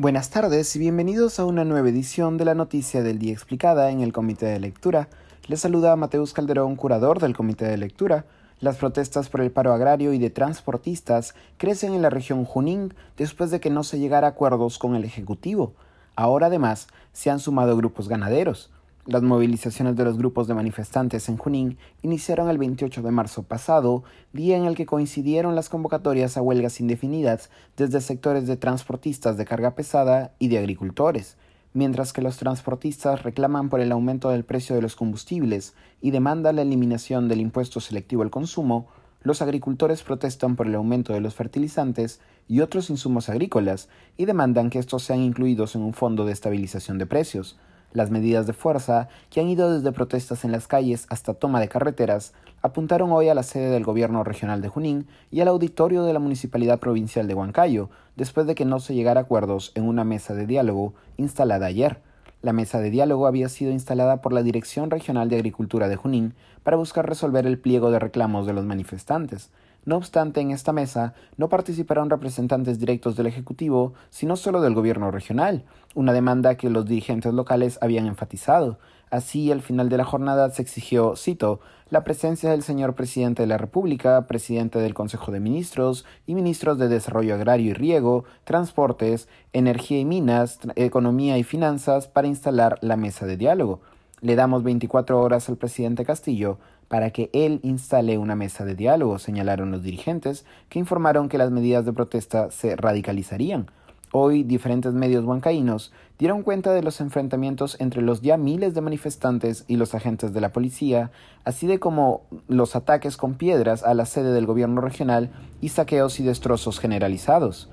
Buenas tardes y bienvenidos a una nueva edición de la Noticia del Día Explicada en el Comité de Lectura. Les saluda Mateus Calderón, curador del Comité de Lectura. Las protestas por el paro agrario y de transportistas crecen en la región Junín después de que no se llegara a acuerdos con el Ejecutivo. Ahora además se han sumado grupos ganaderos. Las movilizaciones de los grupos de manifestantes en Junín iniciaron el 28 de marzo pasado, día en el que coincidieron las convocatorias a huelgas indefinidas desde sectores de transportistas de carga pesada y de agricultores, mientras que los transportistas reclaman por el aumento del precio de los combustibles y demandan la eliminación del impuesto selectivo al consumo, los agricultores protestan por el aumento de los fertilizantes y otros insumos agrícolas y demandan que estos sean incluidos en un fondo de estabilización de precios. Las medidas de fuerza, que han ido desde protestas en las calles hasta toma de carreteras, apuntaron hoy a la sede del gobierno regional de Junín y al auditorio de la Municipalidad Provincial de Huancayo, después de que no se llegara a acuerdos en una mesa de diálogo instalada ayer. La mesa de diálogo había sido instalada por la Dirección Regional de Agricultura de Junín para buscar resolver el pliego de reclamos de los manifestantes. No obstante, en esta mesa no participaron representantes directos del Ejecutivo, sino solo del Gobierno regional, una demanda que los dirigentes locales habían enfatizado. Así, al final de la jornada se exigió, cito, la presencia del señor presidente de la República, presidente del Consejo de Ministros y ministros de Desarrollo Agrario y Riego, Transportes, Energía y Minas, Economía y Finanzas para instalar la mesa de diálogo. Le damos 24 horas al presidente Castillo para que él instale una mesa de diálogo, señalaron los dirigentes, que informaron que las medidas de protesta se radicalizarían. Hoy diferentes medios huancaínos dieron cuenta de los enfrentamientos entre los ya miles de manifestantes y los agentes de la policía, así de como los ataques con piedras a la sede del gobierno regional y saqueos y destrozos generalizados.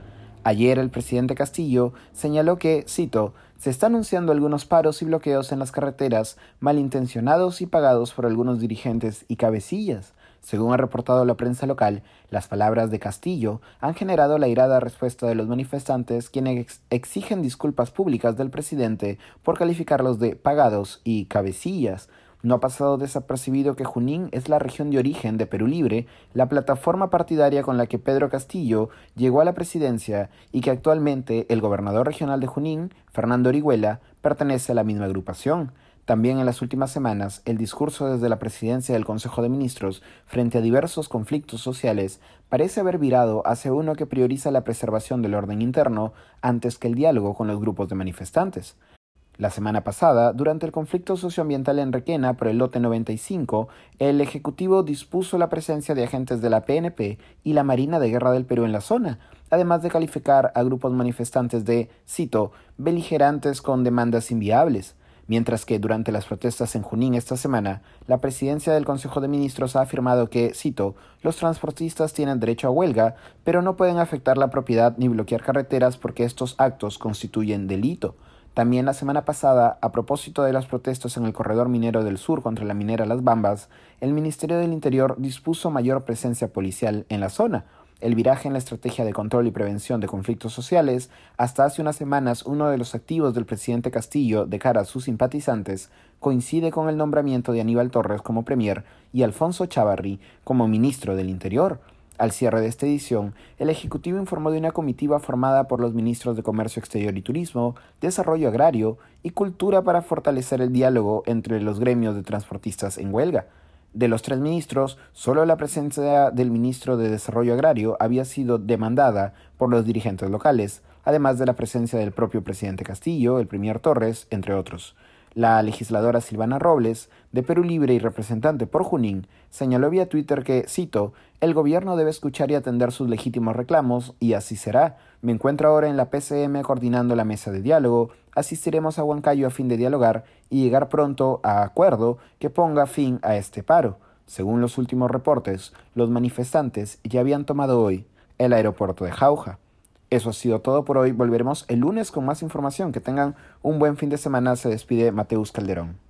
Ayer el presidente Castillo señaló que, cito, se están anunciando algunos paros y bloqueos en las carreteras malintencionados y pagados por algunos dirigentes y cabecillas. Según ha reportado la prensa local, las palabras de Castillo han generado la irada respuesta de los manifestantes quienes exigen disculpas públicas del presidente por calificarlos de pagados y cabecillas. No ha pasado desapercibido que Junín es la región de origen de Perú Libre, la plataforma partidaria con la que Pedro Castillo llegó a la presidencia y que actualmente el gobernador regional de Junín, Fernando Orihuela, pertenece a la misma agrupación. También en las últimas semanas, el discurso desde la presidencia del Consejo de Ministros frente a diversos conflictos sociales parece haber virado hacia uno que prioriza la preservación del orden interno antes que el diálogo con los grupos de manifestantes. La semana pasada, durante el conflicto socioambiental en Requena por el lote 95, el Ejecutivo dispuso la presencia de agentes de la PNP y la Marina de Guerra del Perú en la zona, además de calificar a grupos manifestantes de, cito, beligerantes con demandas inviables. Mientras que durante las protestas en Junín esta semana, la presidencia del Consejo de Ministros ha afirmado que, cito, los transportistas tienen derecho a huelga, pero no pueden afectar la propiedad ni bloquear carreteras porque estos actos constituyen delito. También la semana pasada, a propósito de las protestas en el corredor minero del sur contra la minera Las Bambas, el Ministerio del Interior dispuso mayor presencia policial en la zona. El viraje en la estrategia de control y prevención de conflictos sociales, hasta hace unas semanas uno de los activos del presidente Castillo de cara a sus simpatizantes, coincide con el nombramiento de Aníbal Torres como premier y Alfonso Chavarri como ministro del Interior. Al cierre de esta edición, el Ejecutivo informó de una comitiva formada por los ministros de Comercio Exterior y Turismo, Desarrollo Agrario y Cultura para fortalecer el diálogo entre los gremios de transportistas en huelga. De los tres ministros, solo la presencia del ministro de Desarrollo Agrario había sido demandada por los dirigentes locales, además de la presencia del propio presidente Castillo, el premier Torres, entre otros. La legisladora Silvana Robles, de Perú Libre y representante por Junín, señaló vía Twitter que, cito, el gobierno debe escuchar y atender sus legítimos reclamos, y así será. Me encuentro ahora en la PCM coordinando la mesa de diálogo, asistiremos a Huancayo a fin de dialogar y llegar pronto a acuerdo que ponga fin a este paro. Según los últimos reportes, los manifestantes ya habían tomado hoy el aeropuerto de Jauja. Eso ha sido todo por hoy. Volveremos el lunes con más información. Que tengan un buen fin de semana. Se despide Mateus Calderón.